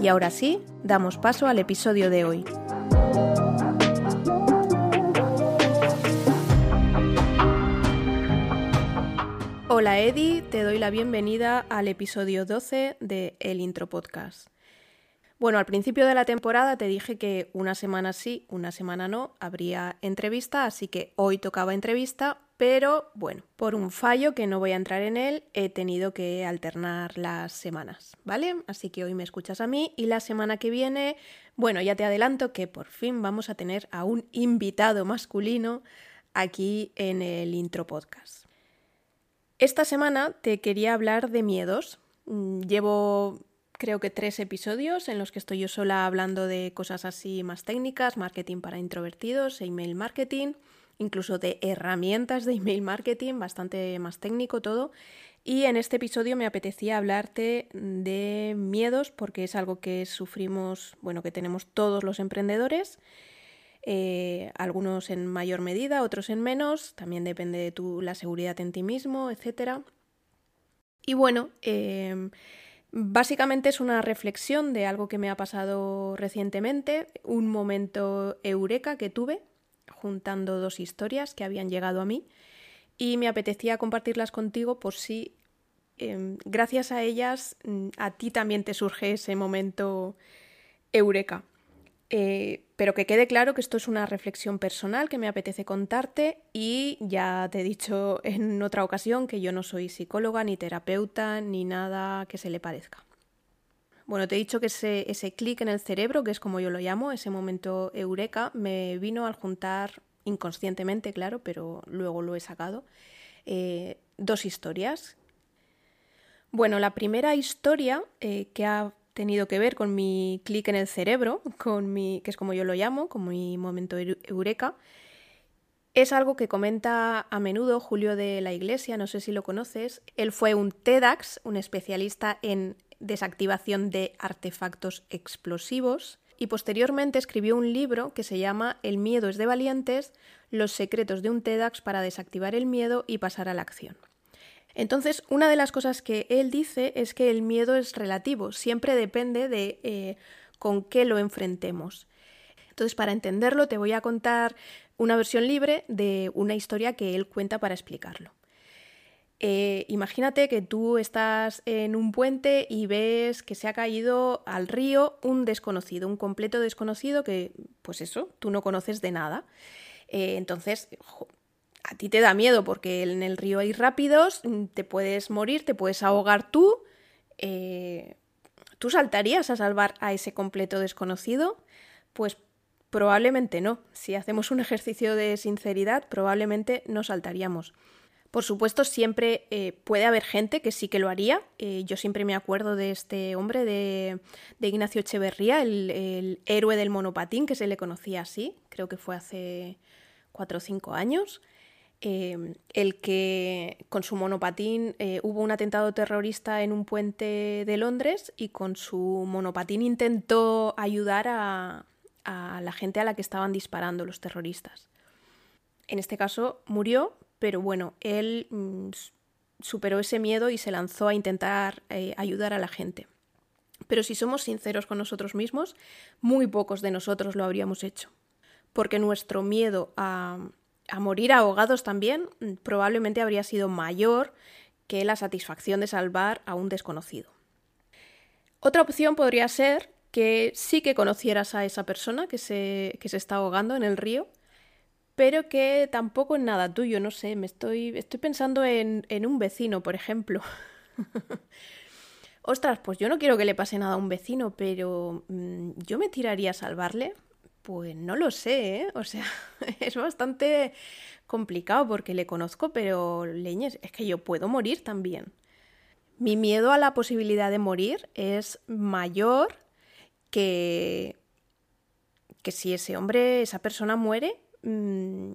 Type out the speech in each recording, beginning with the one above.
Y ahora sí, damos paso al episodio de hoy. Hola Eddie, te doy la bienvenida al episodio 12 de El Intro Podcast. Bueno, al principio de la temporada te dije que una semana sí, una semana no, habría entrevista, así que hoy tocaba entrevista, pero bueno, por un fallo que no voy a entrar en él, he tenido que alternar las semanas, ¿vale? Así que hoy me escuchas a mí y la semana que viene, bueno, ya te adelanto que por fin vamos a tener a un invitado masculino aquí en el intro podcast. Esta semana te quería hablar de miedos. Mm, llevo creo que tres episodios en los que estoy yo sola hablando de cosas así más técnicas, marketing para introvertidos, email marketing, incluso de herramientas de email marketing, bastante más técnico todo. Y en este episodio me apetecía hablarte de miedos porque es algo que sufrimos, bueno, que tenemos todos los emprendedores. Eh, algunos en mayor medida, otros en menos, también depende de tu, la seguridad en ti mismo, etc. Y bueno, eh, Básicamente es una reflexión de algo que me ha pasado recientemente, un momento eureka que tuve, juntando dos historias que habían llegado a mí, y me apetecía compartirlas contigo por si, em, gracias a ellas, mm, a ti también te surge ese momento eureka. Eh, pero que quede claro que esto es una reflexión personal que me apetece contarte y ya te he dicho en otra ocasión que yo no soy psicóloga ni terapeuta ni nada que se le parezca. Bueno, te he dicho que ese, clic en el cerebro, que es como yo lo llamo, ese momento eureka, me vino al juntar inconscientemente, claro, pero luego lo he sacado, eh, dos historias. Bueno, la primera historia eh, que ha tenido que ver con mi clic en el cerebro, con mi, que es como yo lo llamo, con mi momento eureka. Es algo que comenta a menudo Julio de la Iglesia, no sé si lo conoces. Él fue un TEDx, un especialista en desactivación de artefactos explosivos, y posteriormente escribió un libro que se llama El miedo es de valientes, los secretos de un TEDx para desactivar el miedo y pasar a la acción. Entonces, una de las cosas que él dice es que el miedo es relativo, siempre depende de eh, con qué lo enfrentemos. Entonces, para entenderlo, te voy a contar una versión libre de una historia que él cuenta para explicarlo. Eh, imagínate que tú estás en un puente y ves que se ha caído al río un desconocido, un completo desconocido que, pues eso, tú no conoces de nada. Eh, entonces, a ti te da miedo porque en el río hay rápidos, mm, te puedes morir, te puedes ahogar tú. Eh, ¿Tú saltarías a salvar a ese completo desconocido? Pues probablemente no. Si hacemos un ejercicio de sinceridad, probablemente no saltaríamos. Por supuesto, siempre eh, puede haber gente que sí que lo haría. Eh, yo siempre me acuerdo de este hombre, de, Ignacio Echeverría, el, héroe del monopatín, que se le conocía así. Creo que fue hace cuatro o cinco años. Em, el que con su monopatín eh, hubo un atentado terrorista en un puente de Londres y con su monopatín intentó ayudar a, la gente a la que estaban disparando los terroristas. En este caso murió, pero bueno, él mm, superó ese miedo y se lanzó a intentar eh, ayudar a la gente. Pero si somos sinceros con nosotros mismos, muy pocos de nosotros lo habríamos hecho, porque nuestro miedo a, a morir ahogados también mm, probablemente habría sido mayor que la satisfacción de salvar a un desconocido. Otra opción podría ser que sí que conocieras a esa persona que se, que se está ahogando en el río, pero que tampoco es nada tuyo, no sé, me estoy, estoy pensando en, en un vecino, por ejemplo. Ostras, pues yo no quiero que le pase nada a un vecino, pero mm, yo me tiraría a salvarle. Pues no lo sé, ¿eh? O sea, es bastante complicado porque le conozco, pero leñes, es que yo puedo morir también. Mi miedo a la posibilidad de morir es mayor que, que si ese hombre, esa persona muere, mm,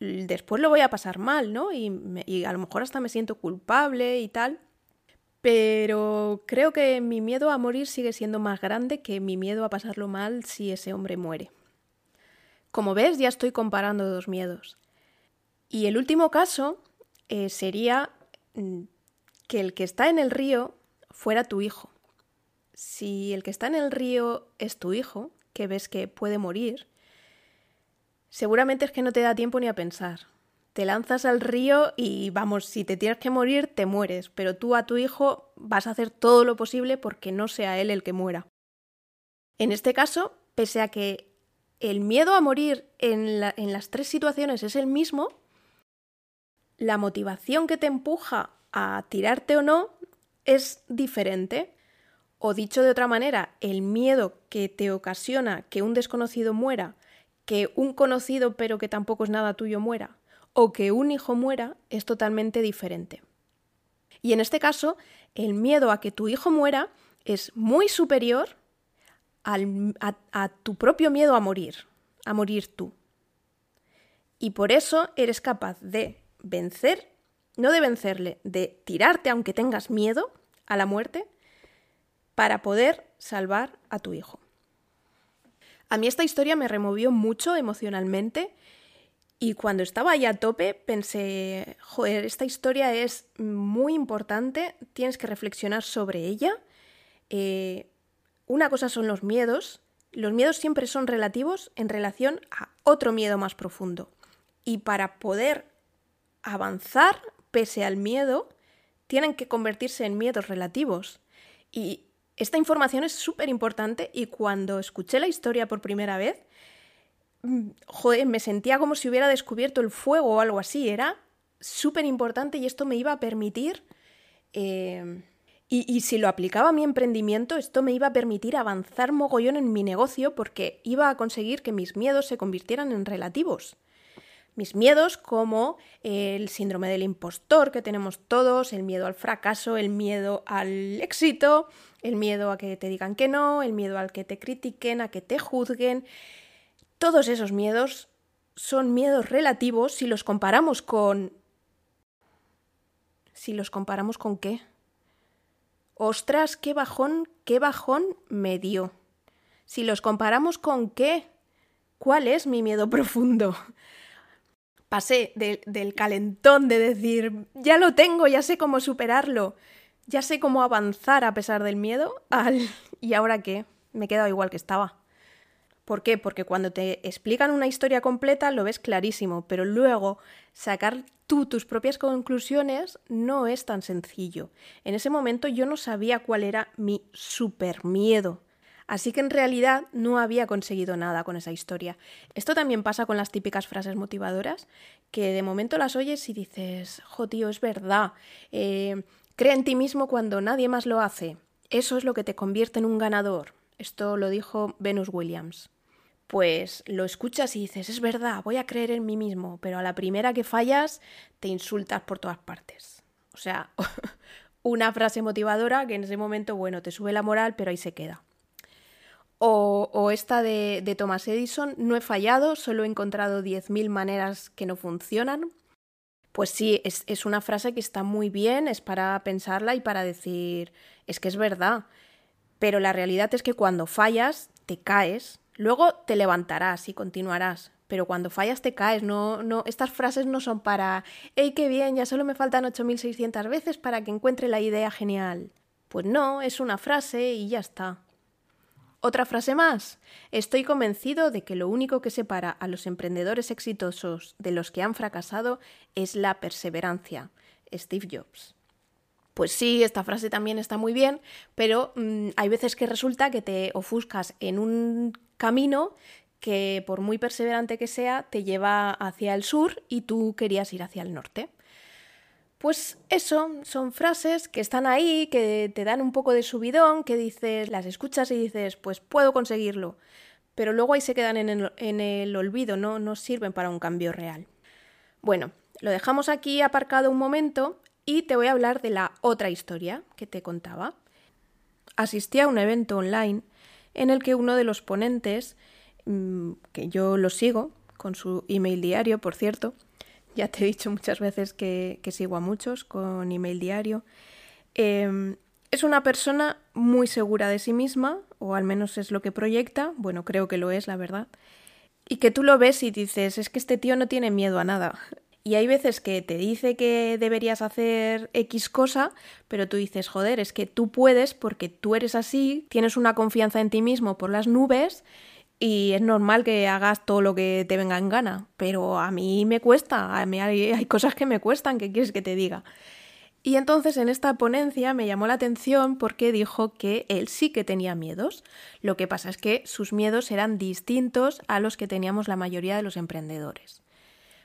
después lo voy a pasar mal, ¿no? Y, a lo mejor hasta me siento culpable y tal. Pero creo que mi miedo a morir sigue siendo más grande que mi miedo a pasarlo mal si ese hombre muere. Como ves, ya estoy comparando dos miedos. Y el último caso eh, sería mm, que el que está en el río fuera tu hijo. Si el que está en el río es tu hijo, que ves que puede morir, seguramente es que no te da tiempo ni a pensar. Te lanzas al río y vamos, si te tienes que morir, te mueres, pero tú a tu hijo vas a hacer todo lo posible porque no sea él el que muera. En este caso, pese a que el miedo a morir en, en las tres situaciones es el mismo, la motivación que te empuja a tirarte o no es diferente. O dicho de otra manera, el miedo que te ocasiona que un desconocido muera, que un conocido pero que tampoco es nada tuyo muera, o que un hijo muera, es totalmente diferente. Y en este caso, el miedo a que tu hijo muera es muy superior a, a tu propio miedo a morir, a morir tú. Y por eso eres capaz de vencer, no de vencerle, de tirarte aunque tengas miedo a la muerte para poder salvar a tu hijo. A mí esta historia me removió mucho emocionalmente y cuando estaba ahí a tope pensé, joder, esta historia es muy importante, tienes que reflexionar sobre ella. Eh, una cosa son los miedos, los miedos siempre son relativos en relación a otro miedo más profundo. Y para poder avanzar pese al miedo, tienen que convertirse en miedos relativos. Y esta información es súper importante y cuando escuché la historia por primera vez, mm, joder, me sentía como si hubiera descubierto el fuego o algo así. Era súper importante y esto me iba a permitir... Eh, y, y, si lo aplicaba a mi emprendimiento, esto me iba a permitir avanzar mogollón en mi negocio porque iba a conseguir que mis miedos se convirtieran en relativos mis miedos como el síndrome del impostor que tenemos todos, el miedo al fracaso, el miedo al éxito, el miedo a que te digan que no, el miedo al que te critiquen, a que te juzguen. Todos esos miedos son miedos relativos si los comparamos con... Si los comparamos con qué? Ostras, qué bajón, qué bajón me dio. Si los comparamos con qué? ¿Cuál es mi miedo profundo? pasé del calentón de decir, ya lo tengo, ya sé cómo superarlo, ya sé cómo avanzar a pesar del miedo, al ¿y ahora qué? Me he quedado igual que estaba. ¿Por qué? Porque cuando te explican una historia completa lo ves clarísimo, pero luego sacar tú tus propias conclusiones no es tan sencillo. En ese momento yo no sabía cuál era mi super miedo. Así que en realidad no había conseguido nada con esa historia. Esto también pasa con las típicas frases motivadoras, que de momento las oyes y dices, jo tío, es verdad, eh, cree en ti mismo cuando nadie más lo hace. Eso es lo que te convierte en un ganador. Esto lo dijo Venus Williams. Pues lo escuchas y dices, es verdad, voy a creer en mí mismo, pero a la primera que fallas te insultas por todas partes. O sea, una frase motivadora que en ese momento, bueno, te sube la moral, pero ahí se queda. O, esta de, Thomas Edison, no he fallado, solo he encontrado 10.000 maneras que no funcionan. Pues sí, es, es, una frase que está muy bien, es para pensarla y para decir, es que es verdad. Pero la realidad es que cuando fallas, te caes, luego te levantarás y continuarás. Pero cuando fallas te caes, no, no, estas frases no son para, ¡hey, qué bien! Ya solo me faltan 8.600 veces para que encuentre la idea genial. Pues no, es una frase y ya está. Otra frase más. Estoy convencido de que lo único que separa a los emprendedores exitosos de los que han fracasado es la perseverancia. Steve Jobs. Pues sí, esta frase también está muy bien, pero mm, hay veces que resulta que te ofuscas en un camino que por muy perseverante que sea, te lleva hacia el sur y tú querías ir hacia el norte. Pues eso, son frases que están ahí, que te dan un poco de subidón, que dices, las escuchas y dices, pues puedo conseguirlo. Pero luego ahí se quedan en el, olvido, ¿no? no sirven para un cambio real. Bueno, lo dejamos aquí aparcado un momento y te voy a hablar de la otra historia que te contaba. Asistí a un evento online en el que uno de los ponentes, mm, que yo lo sigo, con su email diario, por cierto, ya te he dicho muchas veces que, sigo a muchos con email diario, em, es una persona muy segura de sí misma, o al menos es lo que proyecta, bueno, creo que lo es, la verdad, y que tú lo ves y dices, es que este tío no tiene miedo a nada. Y hay veces que te dice que deberías hacer X cosa, pero tú dices, joder, es que tú puedes porque tú eres así, tienes una confianza en ti mismo por las nubes y es normal que hagas todo lo que te venga en gana. Pero a mí me cuesta, a mí hay, hay cosas que me cuestan, ¿qué quieres que te diga? Y entonces en esta ponencia me llamó la atención porque dijo que él sí que tenía miedos. Lo que pasa es que sus miedos eran distintos a los que teníamos la mayoría de los emprendedores.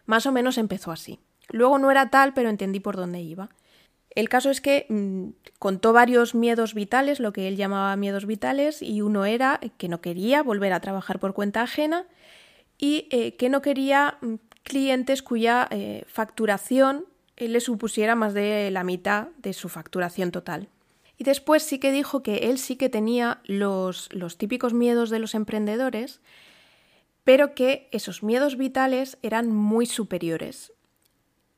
Más o menos empezó así. Luego no era tal, pero entendí por dónde iba. El caso es que mm, contó varios miedos vitales, lo que él llamaba miedos vitales, y uno era que no quería volver a trabajar por cuenta ajena y eh, que no quería mm, clientes cuya eh, facturación eh, le supusiera más de la mitad de su facturación total. Y después sí que dijo que él sí que tenía los, los típicos miedos de los emprendedores, pero que esos miedos vitales eran muy superiores.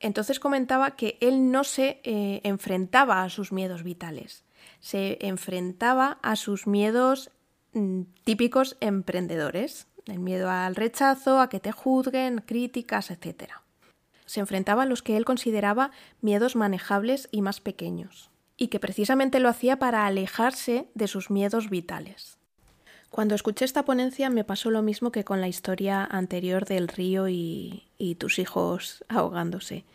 Entonces comentaba que él no se eh, enfrentaba a sus miedos vitales, se enfrentaba a sus miedos mm, típicos emprendedores, el miedo al rechazo, a que te juzguen, críticas, etc. Se enfrentaba a los que él consideraba miedos manejables y más pequeños, y que precisamente lo hacía para alejarse de sus miedos vitales. Cuando escuché esta ponencia me pasó lo mismo que con la historia anterior del río y, tus hijos ahogándose.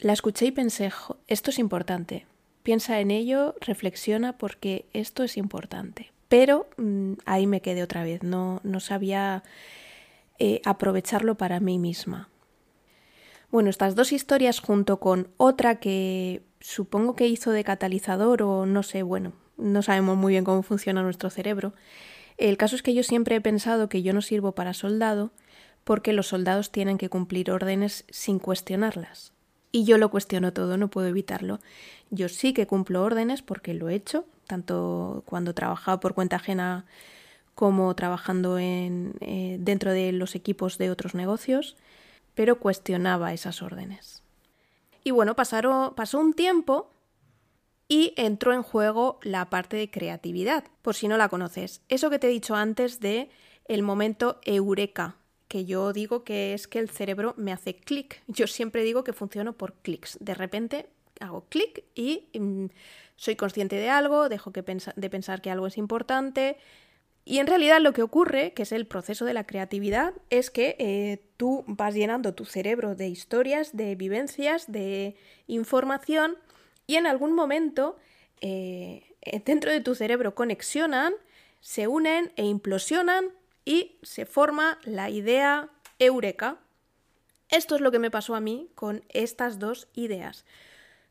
La escuché y pensé, esto es importante. Piensa en ello, reflexiona porque esto es importante. Pero mm, ahí me quedé otra vez, no, no sabía eh, aprovecharlo para mí misma. Bueno, estas dos historias junto con otra que supongo que hizo de catalizador o no sé, bueno, no sabemos muy bien cómo funciona nuestro cerebro, el caso es que yo siempre he pensado que yo no sirvo para soldado porque los soldados tienen que cumplir órdenes sin cuestionarlas. Y yo lo cuestiono todo, no puedo evitarlo. Yo sí que cumplo órdenes porque lo he hecho, tanto cuando trabajaba por cuenta ajena como trabajando en, eh, dentro de los equipos de otros negocios, pero cuestionaba esas órdenes. Y bueno, pasó un tiempo y entró en juego la parte de creatividad, por si no la conoces. Eso que te he dicho antes de el momento eureka, que yo digo que es que el cerebro me hace clic. Yo siempre digo que funciono por clics. De repente hago clic y mm, soy consciente de algo, dejo de pensar que algo es importante. Y en realidad lo que ocurre, que es el proceso de la creatividad, es que eh, tú vas llenando tu cerebro de historias, de vivencias, de información y en algún momento eh, dentro de tu cerebro conexionan, se unen e implosionan y se forma la idea eureka. Esto es lo que me pasó a mí con estas dos ideas,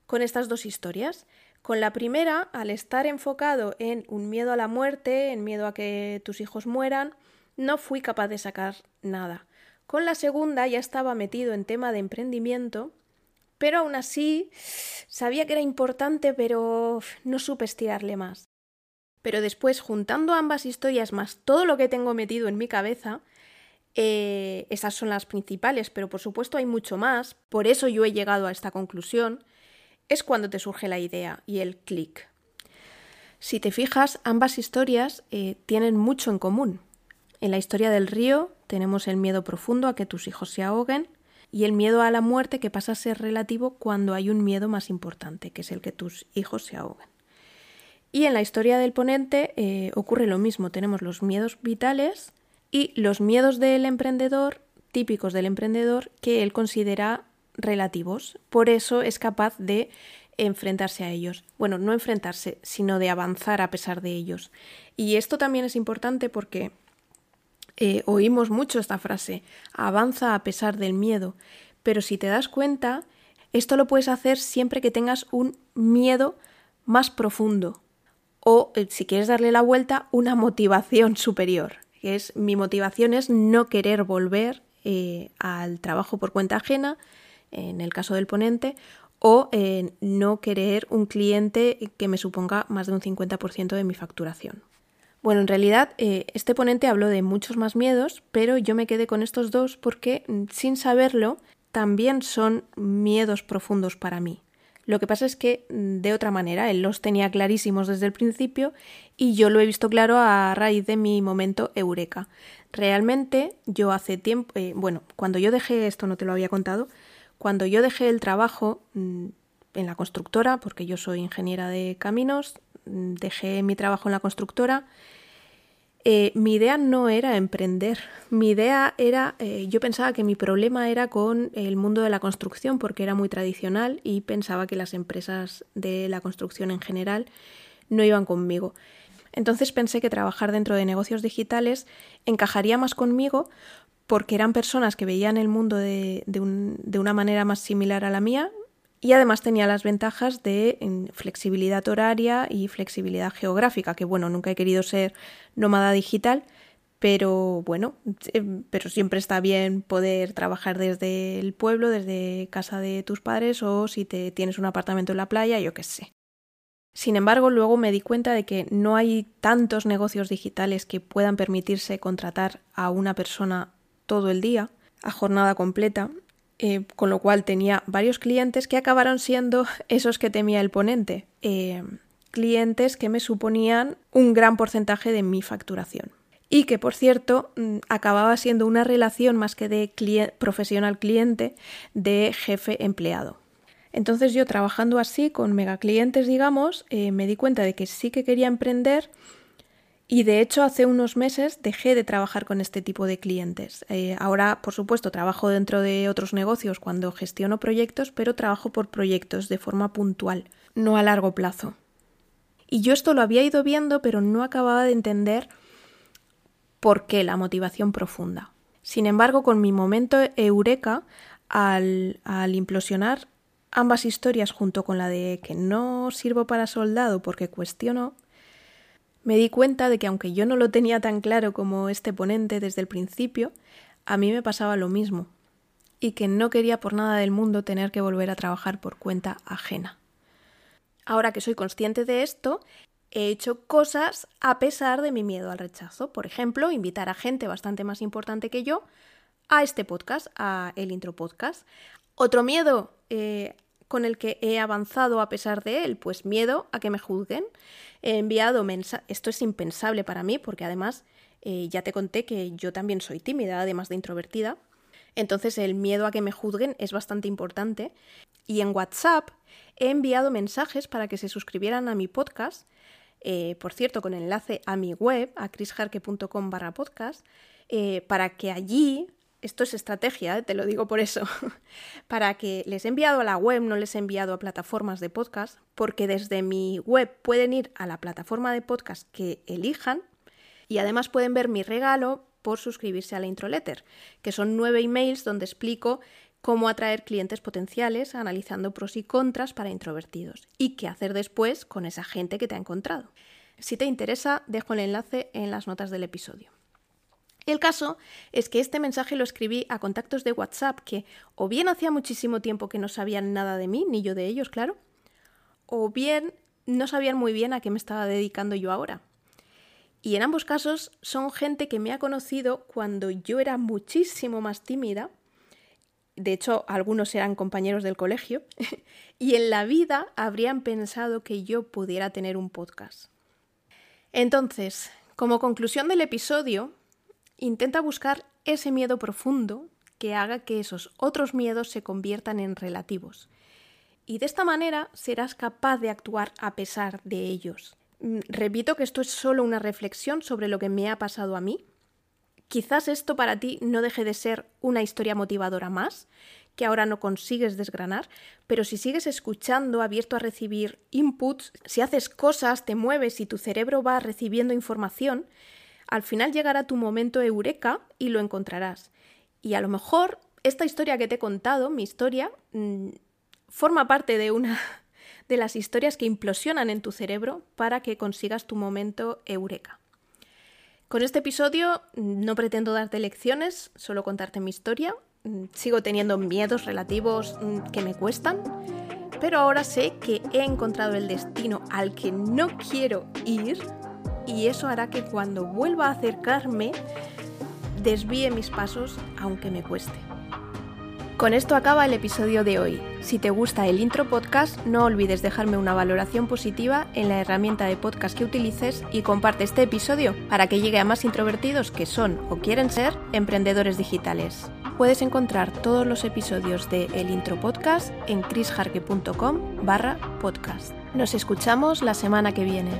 con estas dos historias. Con la primera, al estar enfocado en un miedo a la muerte, en miedo a que tus hijos mueran, no fui capaz de sacar nada. Con la segunda ya estaba metido en tema de emprendimiento pero aún así sabía que era importante, pero no supe estirarle más. Pero después, juntando ambas historias más todo lo que tengo metido en mi cabeza, eh, esas son las principales, pero por supuesto hay mucho más, por eso yo he llegado a esta conclusión, es cuando te surge la idea y el clic. Si te fijas, ambas historias eh, tienen mucho en común. En la historia del río tenemos el miedo profundo a que tus hijos se ahoguen, y el miedo a la muerte que pasa a ser relativo cuando hay un miedo más importante, que es el que tus hijos se ahoguen. Y en la historia del ponente eh, ocurre lo mismo, tenemos los miedos vitales y los miedos del emprendedor, típicos del emprendedor, que él considera relativos. Por eso es capaz de enfrentarse a ellos. Bueno, no enfrentarse, sino de avanzar a pesar de ellos. Y esto también es importante porque eh, oímos mucho esta frase, avanza a pesar del miedo, pero si te das cuenta, esto lo puedes hacer siempre que tengas un miedo más profundo o, eh, si quieres darle la vuelta, una motivación superior. Que es, mi motivación es no querer volver eh, al trabajo por cuenta ajena, en el caso del ponente, o no querer un cliente que me suponga más de un 50% de mi facturación. Bueno, en realidad eh, este ponente habló de muchos más miedos, pero yo me quedé con estos dos porque, mm, sin saberlo, también son miedos profundos para mí. Lo que pasa es que mm, de otra manera, él los tenía clarísimos desde el principio y yo lo he visto claro a raíz de mi momento eureka. Realmente yo hace tiempo, eh, bueno, cuando yo dejé esto, no te lo había contado, cuando yo dejé el trabajo mm, en la constructora, porque yo soy ingeniera de caminos, mm, dejé mi trabajo en la constructora eh, mi idea no era emprender, mi idea era, eh, yo pensaba que mi problema era con el mundo de la construcción porque era muy tradicional y pensaba que las empresas de la construcción en general no iban conmigo. Entonces pensé que trabajar dentro de negocios digitales encajaría más conmigo porque eran personas que veían el mundo de, de una manera más similar a la mía, y además tenía las ventajas de flexibilidad horaria y flexibilidad geográfica, que bueno, nunca he querido ser nómada digital, pero bueno, eh, pero siempre está bien poder trabajar desde el pueblo, desde casa de tus padres o si te tienes un apartamento en la playa, yo qué sé. Sin embargo, luego me di cuenta de que no hay tantos negocios digitales que puedan permitirse contratar a una persona todo el día, a jornada completa, eh, con lo cual tenía varios clientes que acabaron siendo esos que temía el ponente, eh, clientes que me suponían un gran porcentaje de mi facturación. Y que, por cierto, mm, acababa siendo una relación más que de profesional-cliente, de jefe-empleado. Entonces yo trabajando así con megaclientes, digamos, eh, me di cuenta de que sí que quería emprender y de hecho, hace unos meses dejé de trabajar con este tipo de clientes. Eh, ahora, por supuesto, trabajo dentro de otros negocios cuando gestiono proyectos, pero trabajo por proyectos de forma puntual, no a largo plazo. Y yo esto lo había ido viendo, pero no acababa de entender por qué la motivación profunda. Sin embargo, con mi momento eureka, al, al implosionar ambas historias junto con la de que no sirvo para soldado porque cuestiono, me di cuenta de que aunque yo no lo tenía tan claro como este ponente desde el principio, a mí me pasaba lo mismo, y que no quería por nada del mundo tener que volver a trabajar por cuenta ajena. Ahora que soy consciente de esto, he hecho cosas a pesar de mi miedo al rechazo. Por ejemplo, invitar a gente bastante más importante que yo a este podcast, a el intro podcast. Otro miedo eh, con el que he avanzado a pesar de él? Pues miedo a que me juzguen. He enviado mensajes. Esto es impensable para mí porque además eh, ya te conté que yo también soy tímida, además de introvertida. Entonces el miedo a que me juzguen es bastante importante. Y en WhatsApp he enviado mensajes para que se suscribieran a mi podcast. Eh, por cierto, con enlace a mi web, a chrisjarque.com barra podcast, eh, para que allí esto es estrategia, ¿eh? te lo digo por eso, para que les he enviado a la web, no les he enviado a plataformas de podcast, porque desde mi web pueden ir a la plataforma de podcast que elijan y además pueden ver mi regalo por suscribirse a la introletter, que son nueve emails donde explico cómo atraer clientes potenciales analizando pros y contras para introvertidos y qué hacer después con esa gente que te ha encontrado. Si te interesa, dejo el enlace en las notas del episodio. El caso es que este mensaje lo escribí a contactos de WhatsApp que o bien hacía muchísimo tiempo que no sabían nada de mí, ni yo de ellos, claro, o bien no sabían muy bien a qué me estaba dedicando yo ahora. Y en ambos casos son gente que me ha conocido cuando yo era muchísimo más tímida, de hecho algunos eran compañeros del colegio, y en la vida habrían pensado que yo pudiera tener un podcast. Entonces, como conclusión del episodio, Intenta buscar ese miedo profundo que haga que esos otros miedos se conviertan en relativos. Y de esta manera serás capaz de actuar a pesar de ellos. Mm, repito que esto es solo una reflexión sobre lo que me ha pasado a mí. Quizás esto para ti no deje de ser una historia motivadora más, que ahora no consigues desgranar, pero si sigues escuchando, abierto a recibir inputs, si haces cosas, te mueves y tu cerebro va recibiendo información, al final llegará tu momento eureka y lo encontrarás. Y a lo mejor esta historia que te he contado, mi historia, mm, forma parte de una de las historias que implosionan en tu cerebro para que consigas tu momento eureka. Con este episodio mm, no pretendo darte lecciones, solo contarte mi historia. Mm, sigo teniendo miedos relativos que me cuestan, pero ahora sé que he encontrado el destino al que no quiero ir y eso hará que cuando vuelva a acercarme desvíe mis pasos aunque me cueste. Con esto acaba el episodio de hoy. Si te gusta el intro podcast, no olvides dejarme una valoración positiva en la herramienta de podcast que utilices y comparte este episodio para que llegue a más introvertidos que son o quieren ser emprendedores digitales. Puedes encontrar todos los episodios de El Intro Podcast en chrisjarque.com barra podcast. Nos escuchamos la semana que viene.